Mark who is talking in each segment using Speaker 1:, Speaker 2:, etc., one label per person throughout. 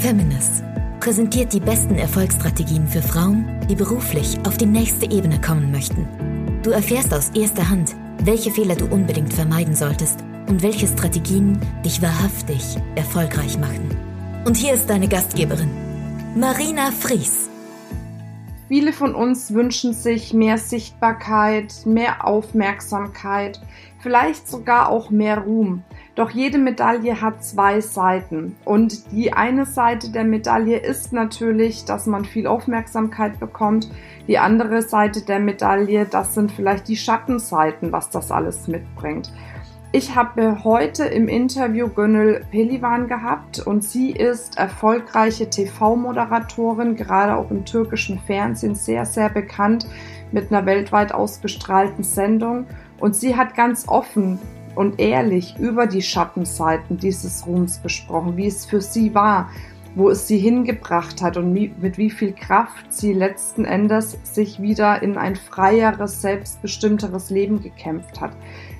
Speaker 1: Feminist präsentiert die besten Erfolgsstrategien für Frauen, die beruflich auf die nächste Ebene kommen möchten. Du erfährst aus erster Hand, welche Fehler du unbedingt vermeiden solltest und welche Strategien dich wahrhaftig erfolgreich machen. Und hier ist deine Gastgeberin, Marina Fries.
Speaker 2: Viele von uns wünschen sich mehr Sichtbarkeit, mehr Aufmerksamkeit, vielleicht sogar auch mehr Ruhm. Doch jede Medaille hat zwei Seiten. Und die eine Seite der Medaille ist natürlich, dass man viel Aufmerksamkeit bekommt. Die andere Seite der Medaille, das sind vielleicht die Schattenseiten, was das alles mitbringt. Ich habe heute im Interview Gönül Pelivan gehabt und sie ist erfolgreiche TV-Moderatorin, gerade auch im türkischen Fernsehen sehr, sehr bekannt mit einer weltweit ausgestrahlten Sendung. Und sie hat ganz offen und ehrlich über die Schattenseiten dieses Ruhms gesprochen, wie es für sie war, wo es sie hingebracht hat und mit wie viel Kraft sie letzten Endes sich wieder in ein freieres, selbstbestimmteres Leben gekämpft hat.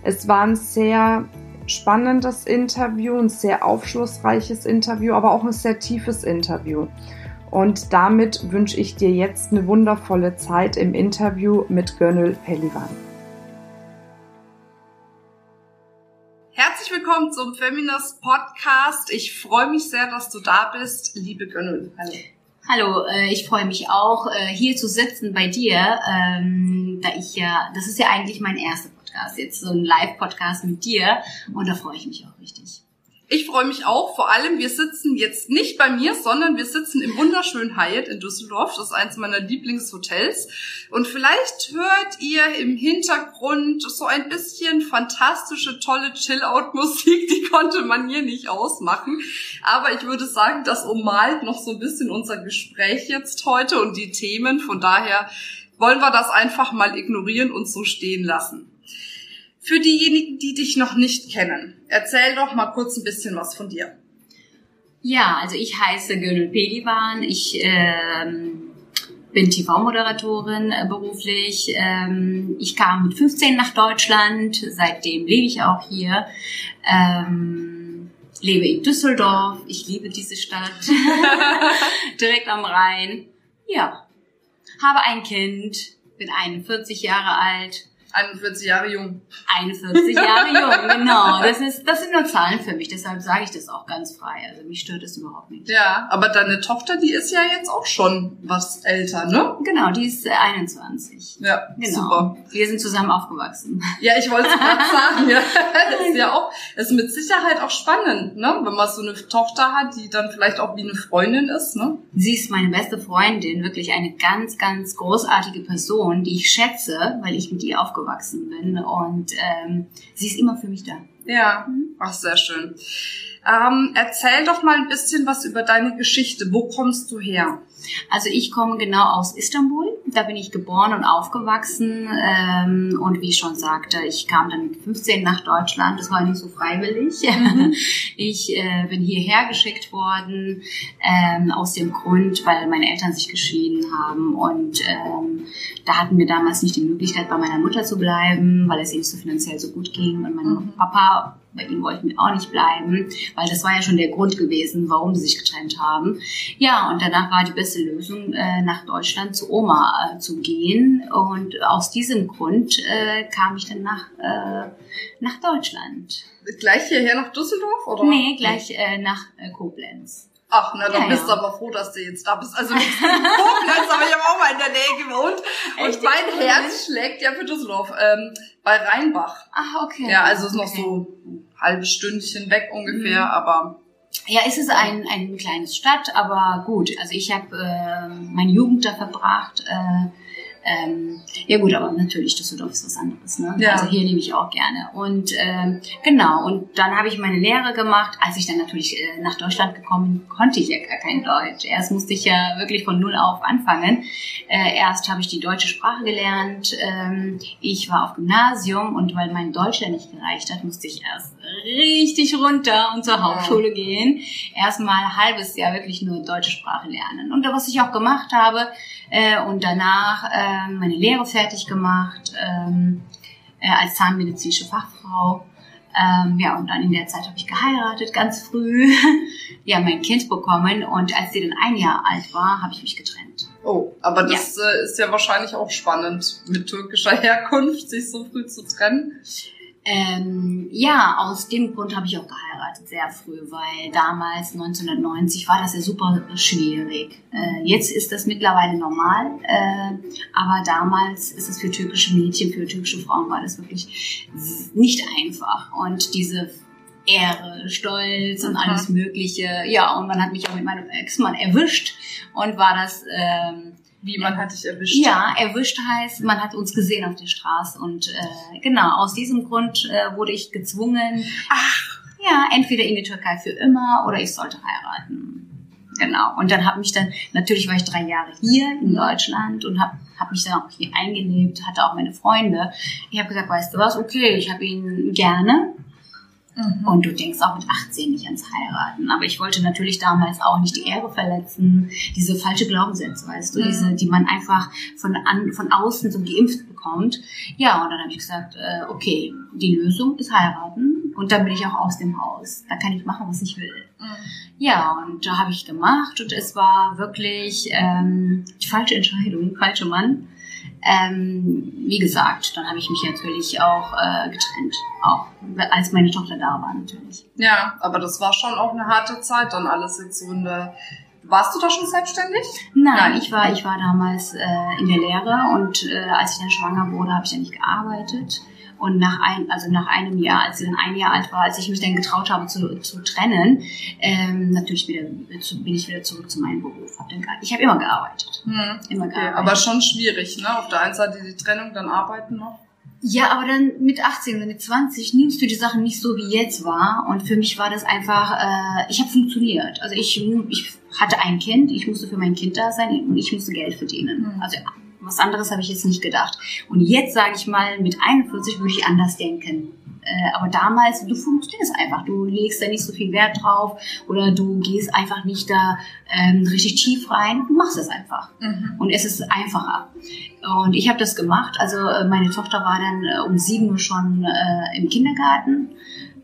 Speaker 2: Es war ein sehr spannendes Interview, ein sehr aufschlussreiches Interview, aber auch ein sehr tiefes Interview. Und damit wünsche ich dir jetzt eine wundervolle Zeit im Interview mit Gönül Pelivan. Willkommen zum Feminist Podcast. Ich freue mich sehr, dass du da bist, liebe Gönül.
Speaker 3: Hallo. Hallo, äh, ich freue mich auch, äh, hier zu sitzen bei dir, ähm, da ich ja, das ist ja eigentlich mein erster Podcast, jetzt so ein Live-Podcast mit dir und da freue ich mich auch richtig.
Speaker 2: Ich freue mich auch. Vor allem, wir sitzen jetzt nicht bei mir, sondern wir sitzen im wunderschönen Hyatt in Düsseldorf. Das ist eins meiner Lieblingshotels. Und vielleicht hört ihr im Hintergrund so ein bisschen fantastische, tolle Chill-Out-Musik. Die konnte man hier nicht ausmachen. Aber ich würde sagen, das ummalt noch so ein bisschen unser Gespräch jetzt heute und die Themen. Von daher wollen wir das einfach mal ignorieren und so stehen lassen. Für diejenigen, die dich noch nicht kennen, erzähl doch mal kurz ein bisschen was von dir.
Speaker 3: Ja, also ich heiße Gönül Pelivan. Ich ähm, bin TV-Moderatorin äh, beruflich. Ähm, ich kam mit 15 nach Deutschland. Seitdem lebe ich auch hier. Ähm, lebe in Düsseldorf. Ich liebe diese Stadt. Direkt am Rhein. Ja. Habe ein Kind. Bin 41 Jahre alt
Speaker 2: 41 Jahre jung.
Speaker 3: 41 Jahre jung, genau. Das, ist, das sind nur Zahlen für mich, deshalb sage ich das auch ganz frei. Also mich stört das überhaupt nicht.
Speaker 2: Ja, aber deine Tochter, die ist ja jetzt auch schon was älter, ne?
Speaker 3: Genau, die ist 21.
Speaker 2: Ja,
Speaker 3: genau.
Speaker 2: super.
Speaker 3: Wir sind zusammen aufgewachsen.
Speaker 2: Ja, ich wollte es gerade sagen. Ja. Das ist ja auch, das ist mit Sicherheit auch spannend, ne? Wenn man so eine Tochter hat, die dann vielleicht auch wie eine Freundin ist, ne?
Speaker 3: Sie ist meine beste Freundin, wirklich eine ganz, ganz großartige Person, die ich schätze, weil ich mit ihr aufgewachsen aufgewachsen bin und ähm, sie ist immer für mich da.
Speaker 2: Ja, ach sehr schön. Ähm, erzähl doch mal ein bisschen was über deine Geschichte. Wo kommst du her?
Speaker 3: Also ich komme genau aus Istanbul. Da bin ich geboren und aufgewachsen. Ähm, und wie ich schon sagte, ich kam dann mit 15 nach Deutschland. Das war nicht so freiwillig. Mhm. Ich äh, bin hierher geschickt worden ähm, aus dem Grund, weil meine Eltern sich geschieden haben. Und ähm, da hatten wir damals nicht die Möglichkeit, bei meiner Mutter zu bleiben, weil es ihnen so finanziell so gut ging. Und mein mhm. Papa bei ihm wollten wir auch nicht bleiben, weil das war ja schon der Grund gewesen, warum sie sich getrennt haben. Ja, und danach war die beste Lösung, äh, nach Deutschland zu Oma äh, zu gehen. Und aus diesem Grund äh, kam ich dann nach, äh, nach Deutschland.
Speaker 2: Gleich hierher nach Düsseldorf? Oder?
Speaker 3: Nee, gleich äh, nach äh, Koblenz.
Speaker 2: Ach, na, dann ja, bist du aber froh, dass du jetzt da bist. Also Koblenz, aber ich habe auch mal in der Nähe gewohnt. Echt? Und mein Herz schlägt ja für Düsseldorf. Ähm, bei Rheinbach.
Speaker 3: Ach, okay.
Speaker 2: Ja, also ist noch okay. so ein halbes Stündchen weg ungefähr, mhm. aber
Speaker 3: ja, es ist ein, ein kleines Stadt, aber gut. Also ich habe äh, meine Jugend da verbracht. Äh, ähm, ja gut, aber natürlich Düsseldorf ist was anderes. Ne? Ja. Also hier lebe ich auch gerne. Und ähm, genau, und dann habe ich meine Lehre gemacht. Als ich dann natürlich äh, nach Deutschland gekommen bin, konnte ich ja gar kein Deutsch. Erst musste ich ja wirklich von null auf anfangen. Äh, erst habe ich die deutsche Sprache gelernt. Ähm, ich war auf Gymnasium und weil mein Deutsch ja nicht gereicht hat, musste ich erst richtig runter und zur Hauptschule gehen. Erstmal ein halbes Jahr wirklich nur deutsche Sprache lernen. Und was ich auch gemacht habe, äh, und danach äh, meine Lehre fertig gemacht ähm, äh, als zahnmedizinische Fachfrau. Ähm, ja, und dann in der Zeit habe ich geheiratet, ganz früh. ja, mein Kind bekommen und als sie dann ein Jahr alt war, habe ich mich getrennt.
Speaker 2: Oh, aber das ja. Äh, ist ja wahrscheinlich auch spannend, mit türkischer Herkunft sich so früh zu trennen.
Speaker 3: Ähm, ja, aus dem Grund habe ich auch geheiratet, sehr früh, weil damals, 1990, war das ja super schwierig. Äh, jetzt ist das mittlerweile normal, äh, aber damals ist es für türkische Mädchen, für türkische Frauen war das wirklich nicht einfach. Und diese Ehre, Stolz und alles Mögliche. Ja, und man hat mich auch mit meinem Ex-Mann erwischt und war das... Ähm,
Speaker 2: wie, man hat dich erwischt?
Speaker 3: Ja, erwischt heißt, man hat uns gesehen auf der Straße. Und äh, genau, aus diesem Grund äh, wurde ich gezwungen, Ach. ja, entweder in die Türkei für immer oder ich sollte heiraten. Genau. Und dann habe mich dann, natürlich war ich drei Jahre hier in Deutschland und habe hab mich dann auch hier eingelebt, hatte auch meine Freunde. Ich habe gesagt, weißt du was, okay, ich habe ihn gerne, Mhm. Und du denkst auch mit 18 nicht ans Heiraten. Aber ich wollte natürlich damals auch nicht die Ehre verletzen. Diese falsche Glaubenssätze, weißt du, mhm. diese, die man einfach von, an, von außen so geimpft bekommt. Ja, und dann habe ich gesagt, äh, okay, die Lösung ist heiraten. Und dann bin ich auch aus dem Haus. Da kann ich machen, was ich will. Mhm. Ja, und da habe ich gemacht. Und es war wirklich ähm, die falsche Entscheidung, falsche Mann. Ähm, wie gesagt, dann habe ich mich natürlich auch äh, getrennt, auch als meine Tochter da war natürlich.
Speaker 2: Ja, aber das war schon auch eine harte Zeit, dann alles jetzt so in der warst du da schon selbstständig?
Speaker 3: Nein, Nein. ich war ich war damals äh, in der Lehre und äh, als ich dann schwanger wurde, habe ich ja nicht gearbeitet. Und nach ein, also nach einem Jahr, als sie dann ein Jahr alt war, als ich mich dann getraut habe zu, zu trennen, ähm, natürlich wieder zu, bin ich wieder zurück zu meinem Beruf. Hab dann, ich habe immer gearbeitet.
Speaker 2: Hm. Immer okay, gearbeitet. Aber schon schwierig, ne? Auf der einen Seite die Trennung, dann arbeiten noch.
Speaker 3: Ja, aber dann mit 18 oder mit 20 nimmst du die Sachen nicht so wie jetzt war. Und für mich war das einfach, äh, ich habe funktioniert. Also ich, ich hatte ein Kind, ich musste für mein Kind da sein und ich musste Geld verdienen. Mhm. Also was anderes habe ich jetzt nicht gedacht. Und jetzt sage ich mal, mit 41 würde ich anders denken. Äh, aber damals, du funktionierst einfach. Du legst da nicht so viel Wert drauf oder du gehst einfach nicht da ähm, richtig tief rein. Du machst es einfach. Mhm. Und es ist einfacher. Und ich habe das gemacht. Also äh, meine Tochter war dann äh, um sieben Uhr schon äh, im Kindergarten.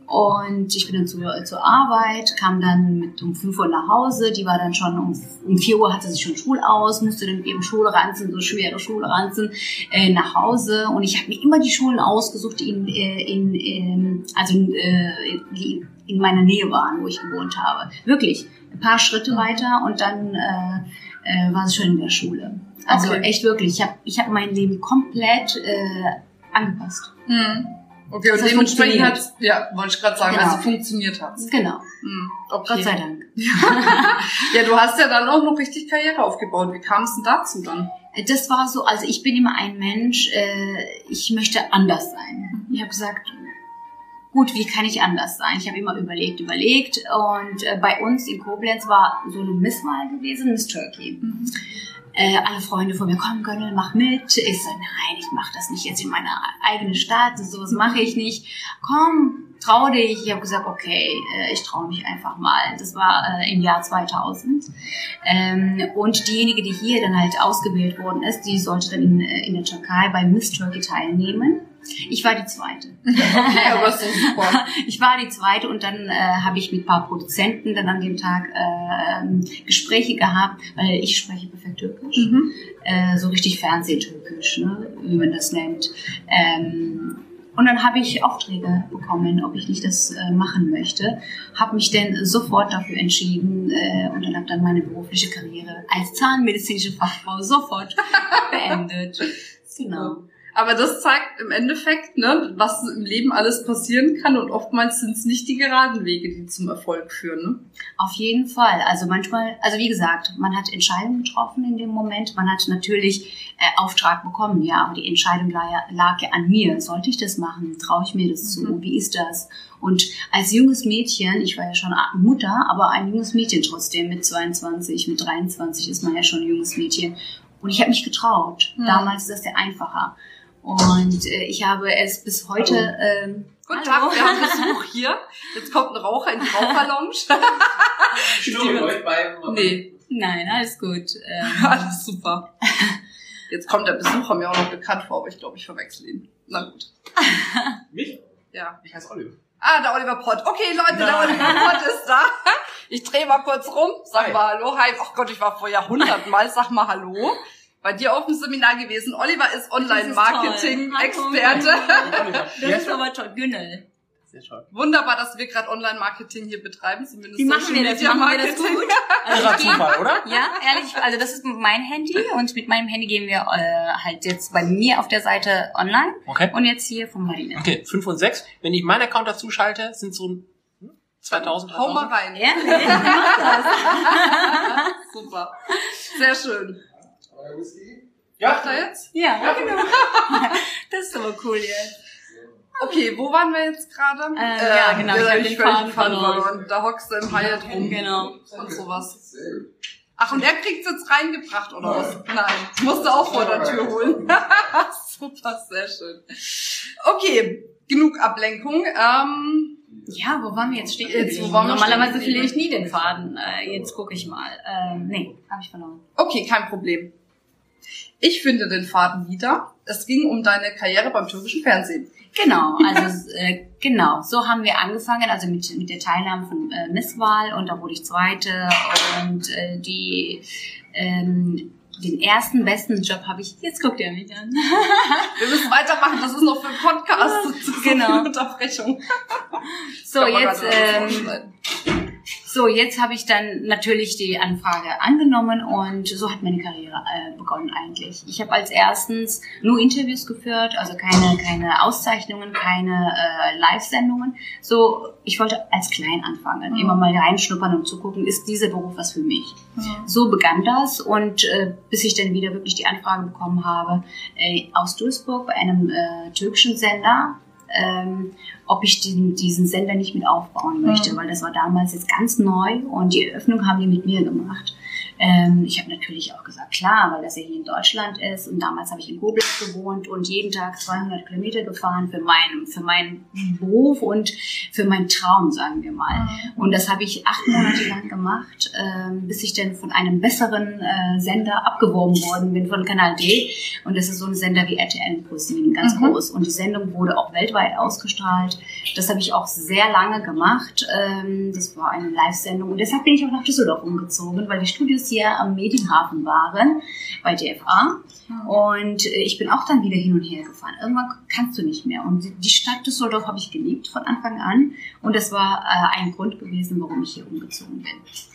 Speaker 3: Und ich bin dann zu, zur Arbeit, kam dann mit um 5 Uhr nach Hause. Die war dann schon um, um 4 Uhr hatte sie schon Schul aus, musste dann eben Schule ranzen, so schwere Schule ranzen, äh, nach Hause. Und ich habe mir immer die Schulen ausgesucht, die in, äh, in, in, also äh, die in meiner Nähe waren, wo ich gewohnt habe. Wirklich, ein paar Schritte weiter und dann äh, äh, war sie schon in der Schule. Also okay. echt wirklich, ich habe ich hab mein Leben komplett äh, angepasst.
Speaker 2: Mhm. Okay, und dementsprechend hat ja, wollte ich gerade sagen, genau. also funktioniert hat
Speaker 3: Genau. Hm, okay. Gott sei Dank.
Speaker 2: ja, du hast ja dann auch noch richtig Karriere aufgebaut. Wie kam es denn dazu dann?
Speaker 3: Das war so, also ich bin immer ein Mensch, äh, ich möchte anders sein. Ich habe gesagt, gut, wie kann ich anders sein? Ich habe immer überlegt, überlegt und äh, bei uns in Koblenz war so eine Misswahl gewesen, Miss Turkey. Mhm äh, alle Freunde von mir, komm Gönnel, mach mit. Ich so, nein, ich mach das nicht jetzt in meiner eigenen Stadt, sowas mache ich nicht. Komm, trau dich. Ich habe gesagt, okay, äh, ich traue mich einfach mal. Das war äh, im Jahr 2000. Ähm, und diejenige, die hier dann halt ausgewählt worden ist, die sollte dann in, äh, in der Türkei bei Miss Turkey teilnehmen. Ich war die zweite.
Speaker 2: Okay, aber so super.
Speaker 3: Ich war die zweite und dann äh, habe ich mit ein paar Produzenten dann an dem Tag äh, Gespräche gehabt, weil ich spreche perfekt Türkisch, mhm. äh, so richtig Fernsehtürkisch, ne, wie man das nennt. Ähm, und dann habe ich Aufträge bekommen, ob ich nicht das äh, machen möchte. Habe mich dann sofort dafür entschieden äh, und dann habe dann meine berufliche Karriere als zahnmedizinische Fachfrau sofort beendet.
Speaker 2: Genau. Aber das zeigt im Endeffekt, ne, was im Leben alles passieren kann und oftmals sind es nicht die geraden Wege, die zum Erfolg führen. Ne?
Speaker 3: Auf jeden Fall. Also manchmal, also wie gesagt, man hat Entscheidungen getroffen in dem Moment. Man hat natürlich äh, Auftrag bekommen, ja, aber die Entscheidung lag ja, lag ja an mir. Sollte ich das machen? Traue ich mir das mhm. zu? Wie ist das? Und als junges Mädchen, ich war ja schon Mutter, aber ein junges Mädchen trotzdem mit 22, mit 23 ist man ja schon ein junges Mädchen. Und ich habe mich getraut. Mhm. Damals ist das ja einfacher. Und äh, ich habe es bis heute. Ähm,
Speaker 2: Guten Tag, wir haben Besuch hier. Jetzt kommt ein Raucher in die Raucherlounge.
Speaker 3: Stimmt, beim. Nee. Nein, alles gut.
Speaker 2: Ähm, alles super. Jetzt kommt der Besucher mir auch noch bekannt vor, aber ich glaube, ich verwechsel ihn. Na gut.
Speaker 4: Mich?
Speaker 2: Ja.
Speaker 4: Ich heiße Oliver.
Speaker 2: Ah, der Oliver Pott. Okay, Leute, der Oliver Pott ist da. Ich drehe mal kurz rum, sag
Speaker 4: Hi.
Speaker 2: mal Hallo. Hi. Ach Gott, ich war vor Jahrhunderten mal. Sag mal Hallo. Bei dir auf dem Seminar gewesen. Oliver ist Online-Marketing-Experte.
Speaker 3: Das ist aber toll. Günnel.
Speaker 4: Sehr schön.
Speaker 2: Wunderbar, dass wir gerade Online-Marketing hier betreiben, zumindest
Speaker 3: Wie machen wir das? Wie machen wir das gut? Also ich gehe-
Speaker 4: Zufall, oder?
Speaker 3: Ja, ehrlich, also das ist mein Handy und mit meinem Handy gehen wir äh, halt jetzt bei mir auf der Seite online
Speaker 4: Okay.
Speaker 3: und jetzt hier von Marina.
Speaker 4: Okay, 5 und 6. Wenn ich meinen Account dazu schalte, sind so ein hm, 2000,
Speaker 2: Hau mal
Speaker 4: 3000.
Speaker 2: rein.
Speaker 3: Das.
Speaker 2: Super. Sehr schön.
Speaker 4: Ja,
Speaker 2: Macht er jetzt?
Speaker 3: Ja, genau. Das ist aber cool jetzt.
Speaker 2: Okay, wo waren wir jetzt gerade?
Speaker 3: Äh, ja, genau, ich hab den Faden verloren.
Speaker 2: Da hockst du im Hyatt rum.
Speaker 3: Genau.
Speaker 2: Und sowas. Ach, und er kriegt's jetzt reingebracht, oder was? Nein, das musst du auch vor der Tür holen. Super, sehr schön. Okay, genug Ablenkung. Ähm,
Speaker 3: Ja, wo waren wir jetzt stehen?
Speaker 2: Jetzt, wo waren wir
Speaker 3: Normalerweise verliere ich nie den Faden. Äh, jetzt gucke ich mal. Ähm, nee, habe ich verloren.
Speaker 2: okay, kein Problem. Ich finde den Faden wieder. Es ging um deine Karriere beim türkischen Fernsehen.
Speaker 3: Genau, also äh, genau, so haben wir angefangen, also mit, mit der Teilnahme von äh, Misswahl und da wurde ich Zweite und äh, die ähm, den ersten besten Job habe ich. Jetzt guckt ihr mich an.
Speaker 2: Wir müssen weitermachen, das ist noch für einen Podcast.
Speaker 3: Genau.
Speaker 2: Unterbrechung.
Speaker 3: So jetzt, ähm. So jetzt habe ich dann natürlich die Anfrage angenommen und so hat meine Karriere äh, begonnen eigentlich. Ich habe als erstens nur Interviews geführt, also keine keine Auszeichnungen, keine äh, Live-Sendungen. So ich wollte als klein anfangen,
Speaker 2: Mhm.
Speaker 3: immer mal reinschnuppern und zu gucken, ist dieser Beruf was für mich? So begann das und äh, bis ich dann wieder wirklich die Anfrage bekommen habe äh, aus Duisburg bei einem äh, türkischen Sender, ähm, ob ich diesen, diesen Sender nicht mit aufbauen möchte,
Speaker 2: Mhm.
Speaker 3: weil das war damals jetzt ganz neu und die Eröffnung haben die mit mir gemacht. Ähm, ich habe natürlich auch gesagt, klar, weil das ja hier in Deutschland ist und damals habe ich in Koblenz gewohnt und jeden Tag 200 Kilometer gefahren für meinen, für meinen Beruf und für meinen Traum, sagen wir mal. Und das habe ich acht Monate lang gemacht, ähm, bis ich dann von einem besseren äh, Sender abgeworben worden bin, von Kanal D. Und das ist so ein Sender wie RTL ProSieben, ganz
Speaker 2: Mhm.
Speaker 3: groß. Und die Sendung wurde auch weltweit ausgestrahlt. Das habe ich auch sehr lange gemacht. Ähm, das war eine Live-Sendung. Und deshalb bin ich auch nach Düsseldorf umgezogen, weil die Studios hier am Medienhafen waren, bei DFA. Und äh, ich bin auch dann wieder hin und her gefahren. Irgendwann kannst du nicht mehr. Und die- die Stadt Düsseldorf habe ich geliebt von Anfang an. Und das war äh, ein Grund gewesen, warum ich hier umgezogen bin.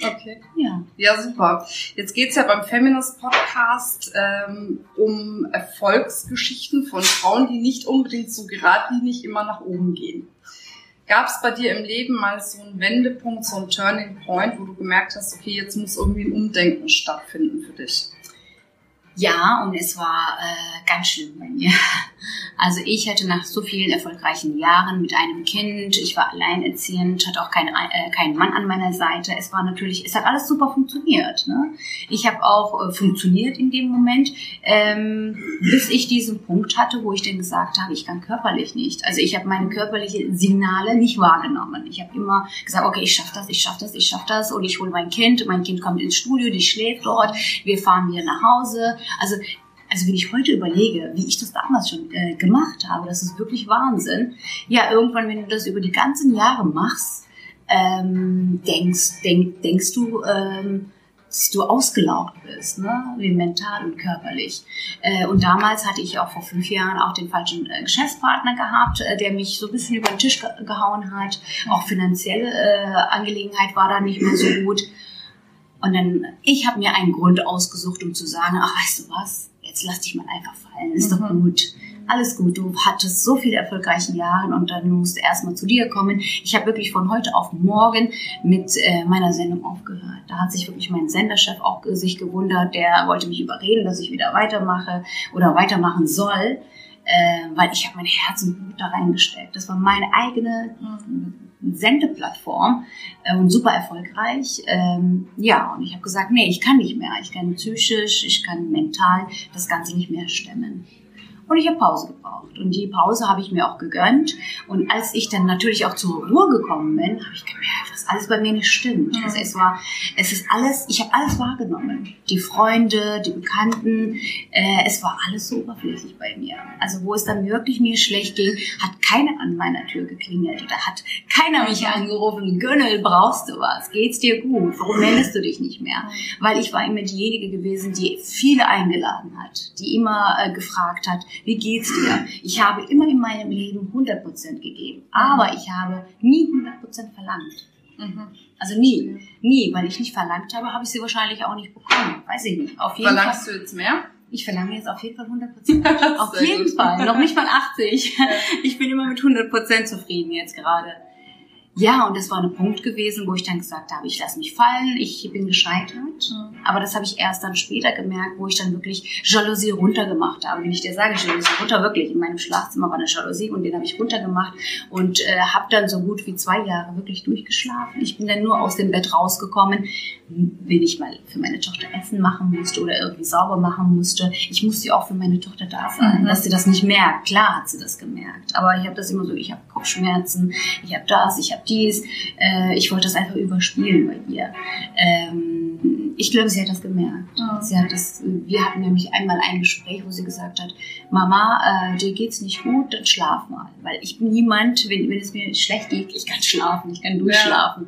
Speaker 2: Okay.
Speaker 3: Ja.
Speaker 2: Ja, super. Jetzt geht's ja beim Feminist Podcast ähm, um Erfolgsgeschichten von Frauen, die nicht unbedingt so geradlinig immer nach oben gehen. Gab es bei dir im Leben mal so einen Wendepunkt, so einen Turning Point, wo du gemerkt hast, okay, jetzt muss irgendwie ein Umdenken stattfinden für dich?
Speaker 3: Ja, und es war äh, ganz schlimm bei mir. Also ich hatte nach so vielen erfolgreichen Jahren mit einem Kind, ich war alleinerziehend, hatte auch keinen, äh, keinen Mann an meiner Seite. Es war natürlich, es hat alles super funktioniert. Ne? Ich habe auch äh, funktioniert in dem Moment, ähm, bis ich diesen Punkt hatte, wo ich dann gesagt habe, ich kann körperlich nicht. Also ich habe meine körperlichen Signale nicht wahrgenommen. Ich habe immer gesagt, okay, ich schaffe das, ich schaffe das, ich schaffe das und ich hole mein Kind. Mein Kind kommt ins Studio, die schläft dort, wir fahren wieder nach Hause. Also also wenn ich heute überlege, wie ich das damals schon äh, gemacht habe, das ist wirklich Wahnsinn. Ja, irgendwann, wenn du das über die ganzen Jahre machst, ähm, denkst, denk, denkst du, ähm, dass du ausgelaugt bist, ne? wie mental und körperlich. Äh, und damals hatte ich auch vor fünf Jahren auch den falschen äh, Geschäftspartner gehabt, äh, der mich so ein bisschen über den Tisch ge gehauen hat. Auch finanzielle äh, Angelegenheit war da nicht mehr so gut. Und dann, ich habe mir einen Grund ausgesucht, um zu sagen, ach, weißt du was, jetzt lass dich mal einfach fallen, ist doch
Speaker 2: Mhm.
Speaker 3: gut. Alles gut, du hattest so viele erfolgreiche Jahre und dann musst du erstmal zu dir kommen. Ich habe wirklich von heute auf morgen mit äh, meiner Sendung aufgehört. Da hat sich wirklich mein Senderchef auch sich gewundert, der wollte mich überreden, dass ich wieder weitermache oder weitermachen soll, äh, weil ich habe mein Herz und Blut da reingesteckt. Das war meine eigene Sendeplattform äh, und super erfolgreich. Ähm, ja, und ich habe gesagt, nee, ich kann nicht mehr. Ich kann psychisch, ich kann mental das Ganze nicht mehr stemmen. Und ich habe Pause gebraucht. Und die Pause habe ich mir auch gegönnt. Und als ich dann natürlich auch zur Ruhe gekommen bin, habe ich gemerkt, was alles bei mir nicht stimmt.
Speaker 2: Mhm.
Speaker 3: Also es war, es ist alles, ich habe alles wahrgenommen. Die Freunde, die Bekannten, äh, es war alles so oberflächlich bei mir. Also wo es dann wirklich mir schlecht ging, hat keiner an meiner Tür geklingelt oder hat keiner mich angerufen, Gönnel, brauchst du was? Geht's dir gut? Warum meldest du dich nicht mehr? Weil ich war immer diejenige gewesen, die viele eingeladen hat, die immer äh, gefragt hat, wie geht's dir? Ich habe immer in meinem Leben 100% gegeben, aber ich habe nie 100% verlangt.
Speaker 2: Mhm.
Speaker 3: Also nie, nie, weil ich nicht verlangt habe, habe ich sie wahrscheinlich auch nicht bekommen. Weiß ich nicht. Auf jeden
Speaker 2: Verlangst
Speaker 3: Fall.
Speaker 2: du jetzt mehr?
Speaker 3: Ich verlange jetzt auf jeden Fall 100%. auf jeden
Speaker 2: gut.
Speaker 3: Fall. Noch nicht mal 80. Ich bin immer mit 100% zufrieden jetzt gerade. Ja, und das war ein Punkt gewesen, wo ich dann gesagt habe, ich lasse mich fallen, ich bin gescheitert.
Speaker 2: Mhm.
Speaker 3: Aber das habe ich erst dann später gemerkt, wo ich dann wirklich Jalousie runtergemacht habe. Wenn ich dir sage, Jalousie runter, wirklich, in meinem Schlafzimmer war eine Jalousie und den habe ich runtergemacht und äh, habe dann so gut wie zwei Jahre wirklich durchgeschlafen. Ich bin dann nur aus dem Bett rausgekommen, wenn ich mal für meine Tochter Essen machen musste oder irgendwie sauber machen musste. Ich musste auch für meine Tochter da sein,
Speaker 2: Mhm.
Speaker 3: dass sie das nicht merkt. Klar hat sie das gemerkt, aber ich habe das immer so, ich habe Kopfschmerzen, ich habe das, ich habe dies. Äh, ich wollte das einfach überspielen bei ihr. Ähm, ich glaube, sie hat das gemerkt.
Speaker 2: Mhm.
Speaker 3: Sie hat das, wir hatten nämlich einmal ein Gespräch, wo sie gesagt hat, Mama, äh, dir geht's nicht gut, dann schlaf mal. Weil ich bin niemand, wenn, wenn es mir schlecht geht, ich kann schlafen, ich kann durchschlafen.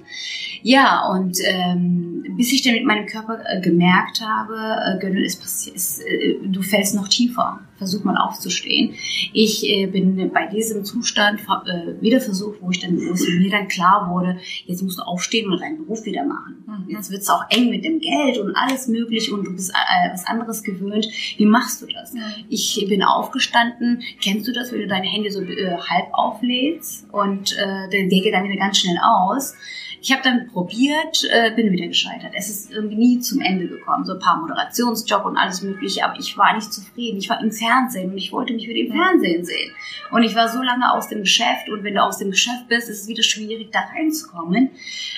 Speaker 3: Ja, und ähm, bis ich dann mit meinem Körper äh, gemerkt habe, äh, Gönnel, es, äh, du fällst noch tiefer. Versuch mal aufzustehen. Ich äh, bin bei diesem Zustand äh, wieder versucht, wo ich dann, wo es mir dann klar wurde, jetzt musst du aufstehen und deinen Beruf wieder machen.
Speaker 2: Mhm.
Speaker 3: Jetzt wird's auch eng mit dem Geld und alles möglich und du bist äh, was anderes gewöhnt. Wie machst du das? Ich bin aufgestanden. Kennst du das, wenn du dein Handy so äh, halb auflädst und äh, der der geht dann wieder ganz schnell aus? Ich habe dann probiert, äh, bin wieder gescheitert. Es ist irgendwie nie zum Ende gekommen. So ein paar Moderationsjob und alles mögliche, aber ich war nicht zufrieden. Ich war im Fernsehen und ich wollte mich wieder im Fernsehen sehen. Und ich war so lange aus dem Geschäft und wenn du aus dem Geschäft bist, ist es wieder schwierig, da reinzukommen.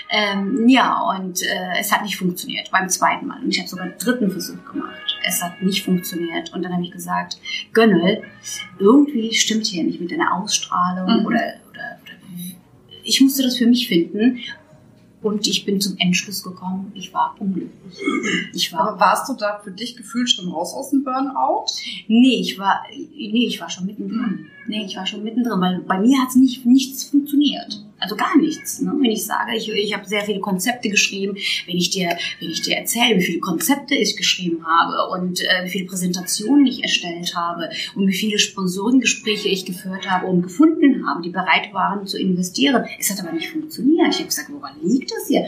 Speaker 3: Ähm, ja, und äh, es hat nicht funktioniert beim zweiten Mal. Und ich habe sogar einen dritten Versuch gemacht. Es hat nicht funktioniert. Und dann habe ich gesagt, Gönnel, irgendwie stimmt hier nicht mit deiner Ausstrahlung
Speaker 2: Mhm.
Speaker 3: oder, oder, oder ich musste das für mich finden. Und ich bin zum Entschluss gekommen, ich war unglücklich. Ich war,
Speaker 2: Aber warst du da für dich gefühlt schon raus aus dem Burnout?
Speaker 3: nee, ich war, nee, ich war schon mittendrin. Nee, ich war schon mittendrin, weil bei mir hat nicht, nichts funktioniert. Also gar nichts. Ne? Wenn ich sage, ich, ich habe sehr viele Konzepte geschrieben, wenn ich dir, wenn ich dir erzähle, wie viele Konzepte ich geschrieben habe und äh, wie viele Präsentationen ich erstellt habe und wie viele Sponsorengespräche ich geführt habe und gefunden habe, die bereit waren zu investieren. Es hat aber nicht funktioniert. Ich habe gesagt, woran liegt das hier?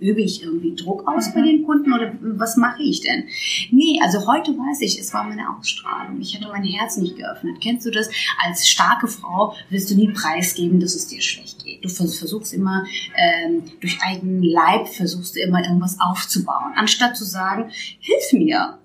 Speaker 3: Übe ich irgendwie Druck aus bei den Kunden oder was mache ich denn? Nee, also heute weiß ich, es war meine Ausstrahlung. Ich hatte mein Herz nicht geöffnet. Kennst du das? Als starke Frau willst du nie preisgeben, dass es dir schlecht geht. Du vers- versuchst immer, ähm, durch eigenen Leib versuchst du immer irgendwas aufzubauen, anstatt zu sagen, hilf mir.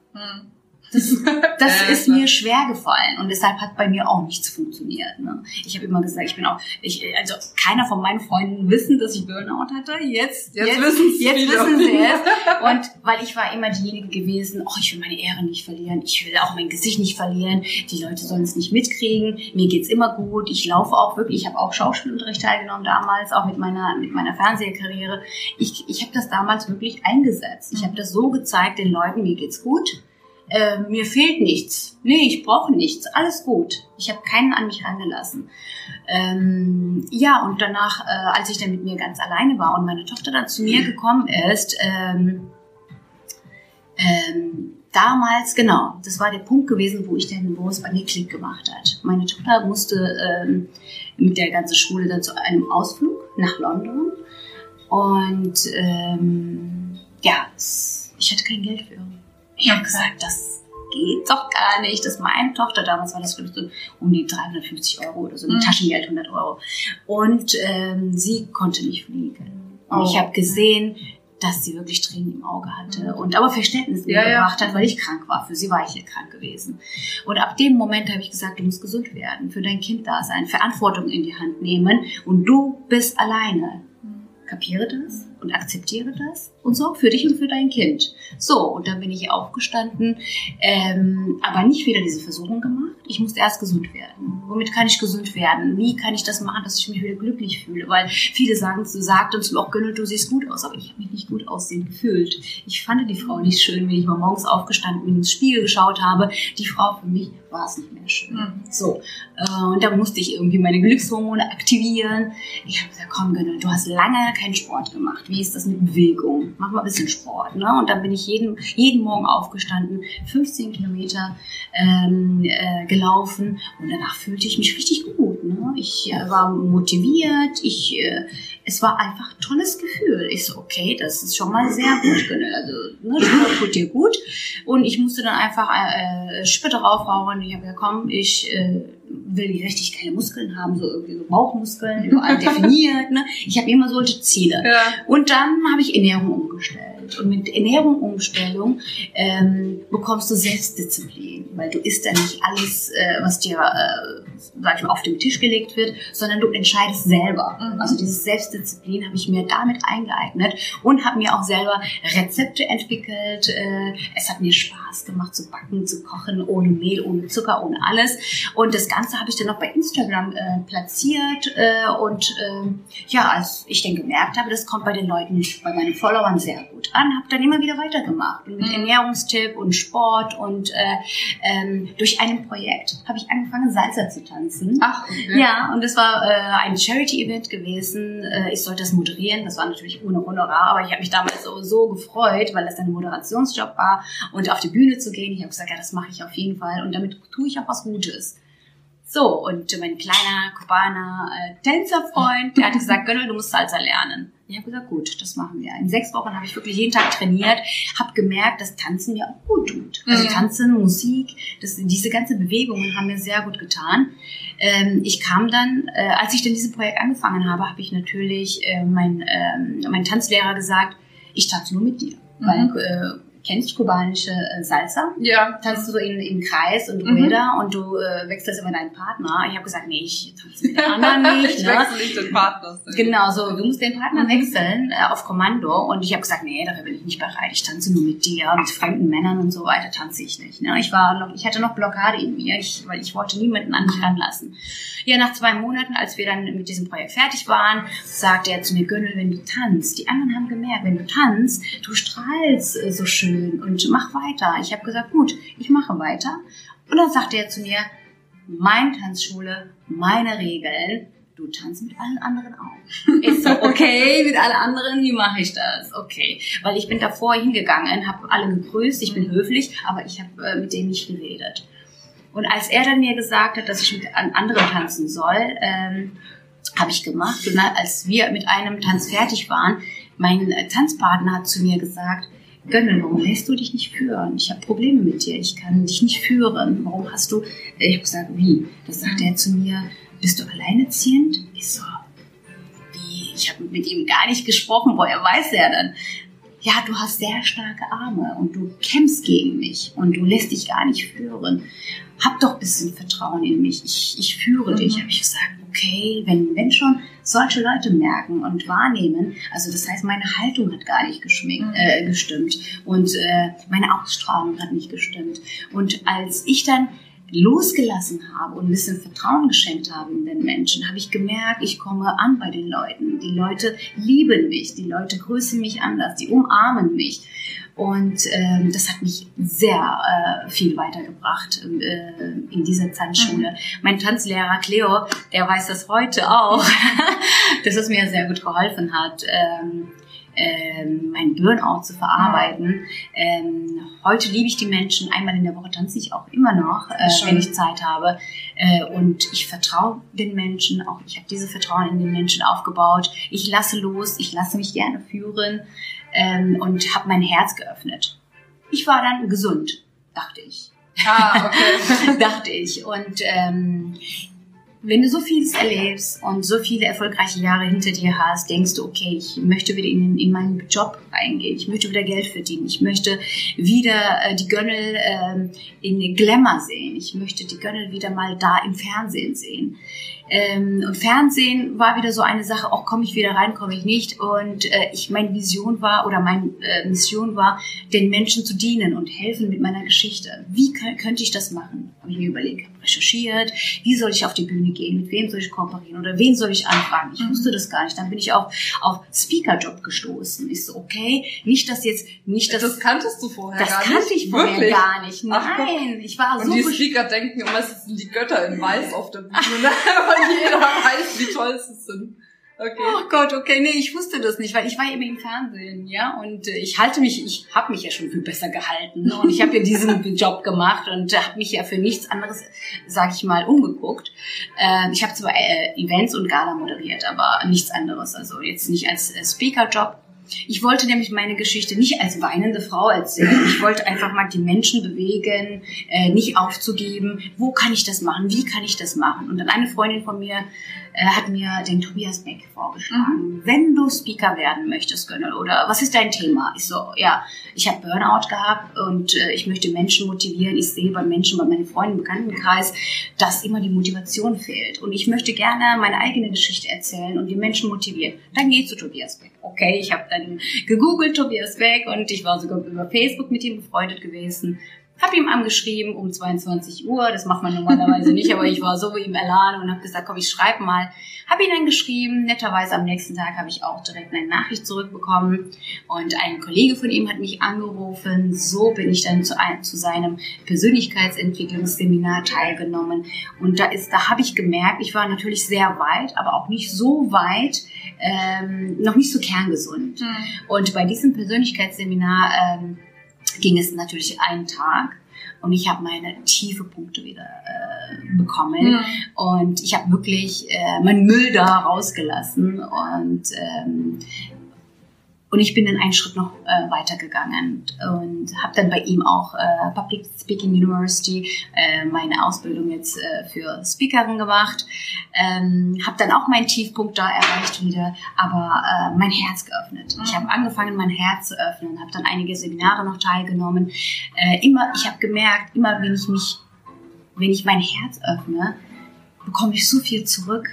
Speaker 3: Das, das ist mir schwer gefallen und deshalb hat bei mir auch nichts funktioniert. Ne? Ich habe immer gesagt, ich bin auch, ich, also keiner von meinen Freunden wissen, dass ich Burnout hatte. Jetzt,
Speaker 2: Jetzt
Speaker 3: jetzt
Speaker 2: viele.
Speaker 3: wissen sie es. Und weil ich war immer diejenige gewesen, oh, ich will meine Ehre nicht verlieren, ich will auch mein Gesicht nicht verlieren, die Leute sollen es nicht mitkriegen, mir geht's immer gut, ich laufe auch wirklich, ich habe auch Schauspielunterricht teilgenommen damals, auch mit meiner, mit meiner Fernsehkarriere. Ich, ich habe das damals wirklich eingesetzt. Ich habe das so gezeigt den Leuten, mir geht's gut. Äh, mir fehlt nichts. Nee, ich brauche nichts. Alles gut. Ich habe keinen an mich rangelassen. Ähm, ja, und danach, äh, als ich dann mit mir ganz alleine war und meine Tochter dann zu mir gekommen ist, ähm, ähm, damals, genau, das war der Punkt gewesen, wo ich dann, wo es bei mir Klick gemacht hat. Meine Tochter musste ähm, mit der ganzen Schule dann zu einem Ausflug nach London und ähm, ja, ich hatte kein Geld für. Ich habe gesagt, das geht doch gar nicht. Das meine Tochter, damals war das glaube ich so um die 350 Euro oder so,
Speaker 2: Mhm.
Speaker 3: Taschengeld 100 Euro. Und ähm, sie konnte nicht fliegen. Und
Speaker 2: Oh.
Speaker 3: ich habe gesehen, dass sie wirklich Tränen im Auge hatte und aber Verständnis
Speaker 2: Ja, ja.
Speaker 3: gebracht hat, weil ich krank war. Für sie war ich ja krank gewesen. Und ab dem Moment habe ich gesagt, du musst gesund werden, für dein Kind da sein, Verantwortung in die Hand nehmen und du bist alleine. Kapiere das und akzeptiere das und sorg für dich und für dein Kind. So, und dann bin ich aufgestanden, ähm, aber nicht wieder diese Versuchung gemacht. ich muss erst gesund werden. Womit kann ich gesund werden? Wie kann ich das machen, dass ich mich wieder glücklich fühle? Weil viele sagen, du sagt uns auch, Gönnel, du siehst gut aus, aber ich habe mich nicht gut aussehen gefühlt. Ich fand die Frau nicht schön, wenn ich mal morgens aufgestanden bin, ins Spiegel geschaut habe. Die Frau für mich war es nicht mehr schön. Mhm. So, äh, und da musste ich irgendwie meine Glückshormone aktivieren. Ich habe gesagt, komm Gönnel, du hast lange keinen Sport gemacht. Wie ist das mit Bewegung? Mach mal ein bisschen Sport. Ne? Und dann bin ich jeden, jeden Morgen aufgestanden, 15 Kilometer ähm, äh, gelaufen und danach fühlte ich mich richtig gut. Ne? Ich äh, war motiviert, ich, äh, es war einfach ein tolles Gefühl. Ich so, okay, das ist schon mal sehr gut. Also, ne, Sport tut dir gut. Und ich musste dann einfach äh, Spit draufhauen. Ich habe gesagt, komm, ich äh, will die richtig keine Muskeln haben, so irgendwie so Bauchmuskeln, überall definiert. Ne? Ich habe immer solche Ziele. Ja. Und dann habe ich Ernährung umgestellt. Und mit Ernährung Umstellung ähm, bekommst du Selbstdisziplin, weil du isst ja nicht alles, äh, was dir äh, sag ich mal, auf den Tisch gelegt wird, sondern du entscheidest selber. Mhm. Also dieses Selbstdisziplin habe ich mir damit eingeeignet und habe mir auch selber Rezepte entwickelt. Äh, es hat mir Spaß gemacht zu backen, zu kochen, ohne Mehl, ohne Zucker, ohne alles. Und das Ganze habe ich dann noch bei Instagram äh, platziert äh, und äh, ja, als ich dann gemerkt habe, das kommt bei den Leuten, bei meinen Followern sehr gut an, habe dann immer wieder weitergemacht und mit mhm. Ernährungstipp und Sport und äh, ähm, durch ein Projekt habe ich angefangen Salsa zu tanzen.
Speaker 2: Ach, okay.
Speaker 3: Ja, und das war äh, ein Charity-Event gewesen. Äh, ich sollte das moderieren, das war natürlich ohne Honorar, aber ich habe mich damals so, so gefreut, weil das ein Moderationsjob war und auf die Bühne zu gehen. Ich habe gesagt, ja, das mache ich auf jeden Fall und damit tue ich auch was Gutes. So, und mein kleiner kubaner äh, Tänzerfreund, der hat gesagt, Gönnel, du musst Salsa lernen. Ich habe gesagt, gut, das machen wir. In sechs Wochen habe ich wirklich jeden Tag trainiert, habe gemerkt, dass Tanzen mir auch gut tut. Also mhm. Tanzen, Musik, das, diese ganze Bewegungen haben mir sehr gut getan. Ähm, ich kam dann, äh, als ich dann dieses Projekt angefangen habe, habe ich natürlich äh, mein, äh, mein Tanzlehrer gesagt, ich tanze nur mit dir. Mhm. Weil äh, kennst kubanische äh, Salsa.
Speaker 2: Ja.
Speaker 3: Tanzt du so in, in Kreis und Rueda mhm. und du äh, wechselst immer deinen Partner. Ich habe gesagt, nee, ich tanze mit den anderen nicht.
Speaker 2: ich
Speaker 3: ne?
Speaker 2: wechsle nicht den Partner.
Speaker 3: Genau, so, du musst den Partner mhm. wechseln äh, auf Kommando und ich habe gesagt, nee, dafür bin ich nicht bereit. Ich tanze nur mit dir, mit fremden Männern und so weiter tanze ich nicht. Ne? Ich war noch, ich hatte noch Blockade in mir, ich, weil ich wollte niemanden an mich ranlassen. Ja, nach zwei Monaten, als wir dann mit diesem Projekt fertig waren, sagte er zu mir, Gönnel, wenn du tanzt, die anderen haben gemerkt, wenn du tanzt, du strahlst äh, so schön und mach weiter. Ich habe gesagt, gut, ich mache weiter. Und dann sagte er zu mir, meine Tanzschule, meine Regeln, du tanzt mit allen anderen auch. Ich so, okay, mit allen anderen, wie mache ich das? Okay, weil ich bin davor hingegangen, habe alle gegrüßt, ich bin höflich, aber ich habe äh, mit denen nicht geredet. Und als er dann mir gesagt hat, dass ich mit anderen tanzen soll, ähm, habe ich gemacht. Und als wir mit einem Tanz fertig waren, mein Tanzpartner hat zu mir gesagt, Gönnel, warum lässt du dich nicht führen? Ich habe Probleme mit dir, ich kann dich nicht führen. Warum hast du... Ich habe gesagt, wie? Da sagte er zu mir, bist du alleinerziehend? Ich so, wie? Ich habe mit ihm gar nicht gesprochen, woher weiß er dann? Ja, du hast sehr starke Arme und du kämpfst gegen mich und du lässt dich gar nicht führen hab doch ein bisschen Vertrauen in mich, ich, ich führe mhm. dich. Habe ich gesagt, okay, wenn, wenn schon solche Leute merken und wahrnehmen, also das heißt, meine Haltung hat gar nicht geschminkt, mhm. äh, gestimmt und äh, meine Ausstrahlung hat nicht gestimmt. Und als ich dann losgelassen habe und ein bisschen Vertrauen geschenkt habe in den Menschen, habe ich gemerkt, ich komme an bei den Leuten. Die Leute lieben mich, die Leute grüßen mich anders, die umarmen mich. Und ähm, das hat mich sehr äh, viel weitergebracht äh, in dieser Tanzschule. Mhm. Mein Tanzlehrer Cleo, der weiß das heute auch, dass es mir sehr gut geholfen hat. Ähm, ähm, mein Burnout zu verarbeiten. Ähm, heute liebe ich die Menschen. Einmal in der Woche tanze ich auch immer noch, äh, wenn ich Zeit habe. Äh, und ich vertraue den Menschen. Auch ich habe diese Vertrauen in den Menschen aufgebaut. Ich lasse los. Ich lasse mich gerne führen ähm, und habe mein Herz geöffnet. Ich war dann gesund, dachte ich.
Speaker 2: Ah, okay.
Speaker 3: dachte ich. Und ähm, wenn du so vieles erlebst und so viele erfolgreiche Jahre hinter dir hast, denkst du, okay, ich möchte wieder in, in meinen Job reingehen, ich möchte wieder Geld verdienen, ich möchte wieder äh, die Gönnel äh, in Glamour sehen, ich möchte die Gönnel wieder mal da im Fernsehen sehen. Ähm, und Fernsehen war wieder so eine Sache, auch komme ich wieder rein, komme ich nicht. Und äh, ich meine Vision war oder meine äh, Mission war, den Menschen zu dienen und helfen mit meiner Geschichte. Wie könnte ich das machen? Habe ich mir überlegt, recherchiert, wie soll ich auf die Bühne gehen, mit wem soll ich kooperieren oder wen soll ich anfragen? Ich wusste das gar nicht. Dann bin ich auch auf Speaker-Job gestoßen. Ich so, okay, nicht, dass jetzt, nicht, dass...
Speaker 2: Das kanntest du vorher
Speaker 3: das
Speaker 2: gar nicht?
Speaker 3: Das kannte ich vorher
Speaker 2: Wirklich?
Speaker 3: gar nicht.
Speaker 2: Ach,
Speaker 3: Nein, ich war
Speaker 2: Und
Speaker 3: so...
Speaker 2: die
Speaker 3: besch-
Speaker 2: Speaker denken immer, es sind die Götter in Weiß auf der Bühne, weil jeder weiß, wie toll sie sind. Okay.
Speaker 3: Oh Gott, okay, nee, ich wusste das nicht, weil ich war eben im Fernsehen, ja, und äh, ich halte mich, ich habe mich ja schon viel besser gehalten ne? und ich habe ja diesen Job gemacht und äh, habe mich ja für nichts anderes, sage ich mal, umgeguckt. Äh, ich habe zwar äh, Events und Gala moderiert, aber nichts anderes, also jetzt nicht als äh, Speaker-Job. Ich wollte nämlich meine Geschichte nicht als weinende Frau erzählen. Ich wollte einfach mal die Menschen bewegen, äh, nicht aufzugeben. Wo kann ich das machen? Wie kann ich das machen? Und dann eine Freundin von mir äh, hat mir den Tobias Beck vorgeschlagen. Wenn du Speaker werden möchtest, Gönnel, oder was ist dein Thema? Ich so, ja, ich habe Burnout gehabt und äh, ich möchte Menschen motivieren. Ich sehe bei Menschen, bei meinen Freunden im Bekanntenkreis, dass immer die Motivation fehlt. Und ich möchte gerne meine eigene Geschichte erzählen und die Menschen motivieren. Dann geh zu Tobias Beck. Okay, ich habe dann gegoogelt Tobias Beck und ich war sogar über Facebook mit ihm befreundet gewesen. Hab ihm angeschrieben um 22 Uhr, das macht man normalerweise nicht, aber ich war so im Elan und habe gesagt, komm, ich schreibe mal. Hab ihn dann geschrieben, netterweise am nächsten Tag habe ich auch direkt eine Nachricht zurückbekommen und ein Kollege von ihm hat mich angerufen. So bin ich dann zu, ein, zu seinem Persönlichkeitsentwicklungsseminar teilgenommen und da ist, da habe ich gemerkt, ich war natürlich sehr weit, aber auch nicht so weit, ähm, noch nicht so kerngesund. Und bei diesem Persönlichkeitsseminar ähm, ging es natürlich einen Tag und ich habe meine tiefe Punkte wieder äh, bekommen. Und ich habe wirklich äh, meinen Müll da rausgelassen und ähm, und ich bin dann einen Schritt noch äh, weitergegangen und habe dann bei ihm auch äh, Public Speaking University äh, meine Ausbildung jetzt äh, für Speakerin gemacht. Ähm, habe dann auch meinen Tiefpunkt da erreicht wieder, aber äh, mein Herz geöffnet. Ich habe angefangen, mein Herz zu öffnen, habe dann einige Seminare noch teilgenommen. Äh, immer, ich habe gemerkt, immer wenn ich mich, wenn ich mein Herz öffne, bekomme ich so viel zurück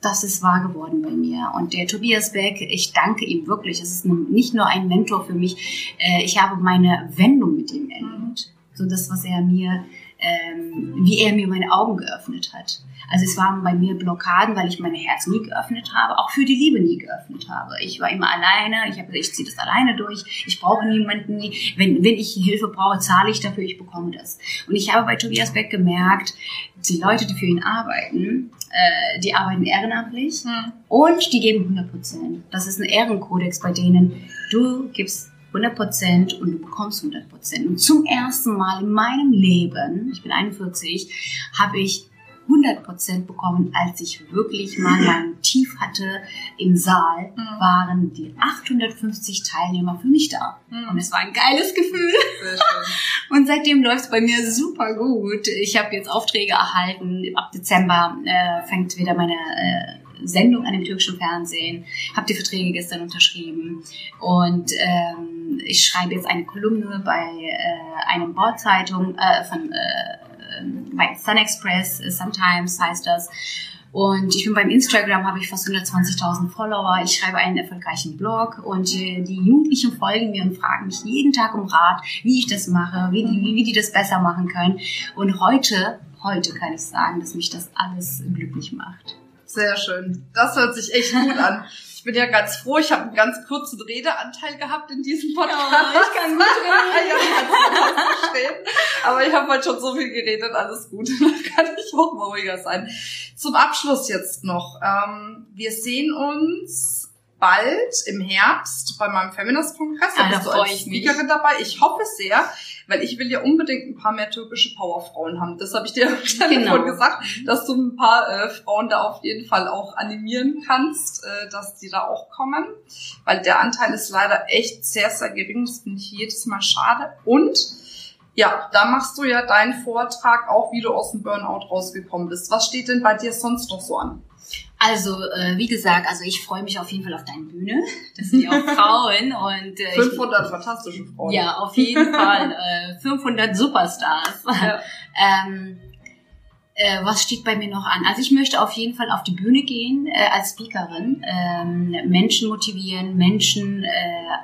Speaker 3: das ist wahr geworden bei mir. Und der Tobias Beck, ich danke ihm wirklich. Es ist nicht nur ein Mentor für mich. Äh, Ich habe meine Wendung mit ihm erlebt. So das, was er mir, ähm, wie er mir meine Augen geöffnet hat. Also es waren bei mir Blockaden, weil ich meine Herz nie geöffnet habe, auch für die Liebe nie geöffnet habe. Ich war immer alleine, ich habe gesagt, ich ziehe das alleine durch, ich brauche niemanden, nie. wenn, wenn ich Hilfe brauche, zahle ich dafür, ich bekomme das. Und ich habe bei Tobias Beck gemerkt, die Leute, die für ihn arbeiten, äh, die arbeiten ehrenamtlich und die geben 100 Prozent. Das ist ein Ehrenkodex bei denen. Du gibst 100 Prozent und du bekommst 100 Prozent. Und zum ersten Mal in meinem Leben, ich bin 41, habe ich 100 Prozent bekommen, als ich wirklich mal meinen Tief hatte im Saal, waren die 850 Teilnehmer für mich da. Und es war ein geiles Gefühl. Und seitdem läuft es bei mir super gut. Ich habe jetzt Aufträge erhalten. Ab Dezember äh, fängt wieder meine äh, Sendung an dem türkischen Fernsehen. Habe die Verträge gestern unterschrieben. Und ähm, ich schreibe jetzt eine Kolumne bei äh, einem Bordzeitung äh, von äh, bei Sun Express, äh, Sometimes heißt das. Und ich bin beim Instagram, habe ich fast 120.000 Follower. Ich schreibe einen erfolgreichen Blog und äh, die Jugendlichen folgen mir und fragen mich jeden Tag um Rat, wie ich das mache, wie die, wie die das besser machen können. Und heute, heute kann ich sagen, dass mich das alles glücklich macht.
Speaker 2: Sehr schön. Das hört sich echt gut an. Ich bin ja ganz froh, ich habe einen ganz kurzen Redeanteil gehabt in diesem Podcast.
Speaker 3: ich kann gut
Speaker 2: ja, ich. Aber ich habe heute schon so viel geredet, alles gut. Da kann ich auch mal ruhiger sein. Zum Abschluss jetzt noch. Ähm, wir sehen uns bald im Herbst bei meinem Feminist-Kongress. Da
Speaker 3: Ah,
Speaker 2: bist du als. Speakerin dabei. Ich hoffe sehr, weil ich will ja unbedingt ein paar mehr türkische Powerfrauen haben. Das habe ich dir am Telefon
Speaker 3: Genau.
Speaker 2: gesagt, dass du ein paar äh, Frauen da auf jeden Fall auch animieren kannst, äh, dass die da auch kommen. Weil der Anteil ist leider echt sehr, sehr gering. Das finde ich jedes Mal schade. Und ja, da machst du ja deinen Vortrag auch, wie du aus dem Burnout rausgekommen bist. Was steht denn bei dir sonst noch so an?
Speaker 3: Also, äh, wie gesagt, also ich freue mich auf jeden Fall auf deine Bühne. Das sind ja auch Frauen und äh, ich,
Speaker 2: 500 fantastische Frauen.
Speaker 3: Ja, auf jeden Fall. Äh, 500 Superstars.
Speaker 2: Ja.
Speaker 3: ähm, äh, was steht bei mir noch an? Also ich möchte auf jeden Fall auf die Bühne gehen äh, als Speakerin, ähm, Menschen motivieren, Menschen äh,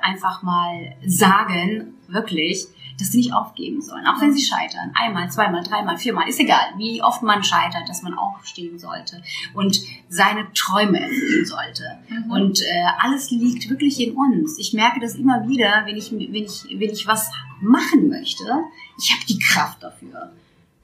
Speaker 3: einfach mal sagen, wirklich, dass sie nicht aufgeben sollen, auch wenn sie scheitern. Einmal, zweimal, dreimal, viermal, ist egal, wie oft man scheitert, dass man aufstehen sollte und seine Träume erfüllen sollte. Mhm. Und äh, alles liegt wirklich in uns. Ich merke das immer wieder, wenn ich, wenn ich, wenn ich was machen möchte, ich habe die Kraft dafür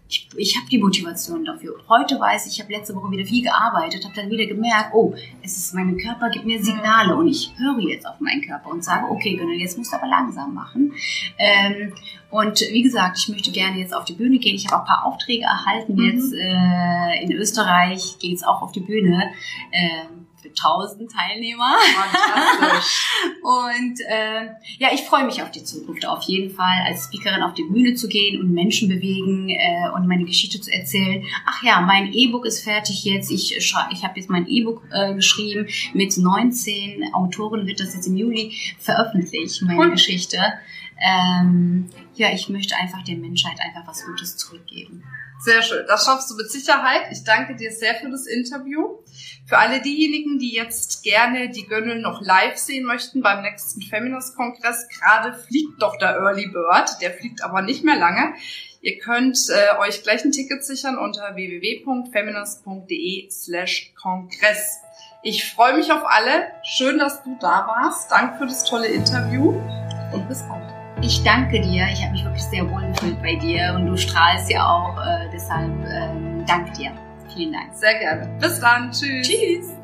Speaker 3: ich, ich habe die Motivation dafür. Heute weiß ich, ich habe letzte Woche wieder viel gearbeitet, habe dann wieder gemerkt, oh, es ist mein Körper gibt mir Signale und ich höre jetzt auf meinen Körper und sage, okay, Günnel, jetzt musst du aber langsam machen. Ähm, und wie gesagt, ich möchte gerne jetzt auf die Bühne gehen. Ich habe auch ein paar Aufträge erhalten mhm. jetzt äh, in Österreich. Geht's auch auf die Bühne. Ähm, für 1000 Teilnehmer. und äh, ja, ich freue mich auf die Zukunft auf jeden Fall, als Speakerin auf die Bühne zu gehen und Menschen bewegen äh, und meine Geschichte zu erzählen. Ach ja, mein E-Book ist fertig jetzt. Ich, ich habe jetzt mein E-Book äh, geschrieben. Mit 19 Autoren wird das jetzt im Juli veröffentlicht, meine cool. Geschichte. Ähm, ja, ich möchte einfach der Menschheit einfach was Gutes zurückgeben.
Speaker 2: Sehr schön. Das schaffst du mit Sicherheit. Ich danke dir sehr für das Interview. Für alle diejenigen, die jetzt gerne die Gönnel noch live sehen möchten beim nächsten Feminist-Kongress, gerade fliegt doch der Early Bird. Der fliegt aber nicht mehr lange. Ihr könnt äh, euch gleich ein Ticket sichern unter www.feminist.de slash Kongress. Ich freue mich auf alle. Schön, dass du da warst. Danke für das tolle Interview und bis bald.
Speaker 3: Ich danke dir. Ich habe mich wirklich sehr wohl gefühlt bei dir und du strahlst ja auch. Äh, deshalb äh, danke dir. Vielen Dank.
Speaker 2: Sehr gerne. Bis dann. Tschüss. Tschüss.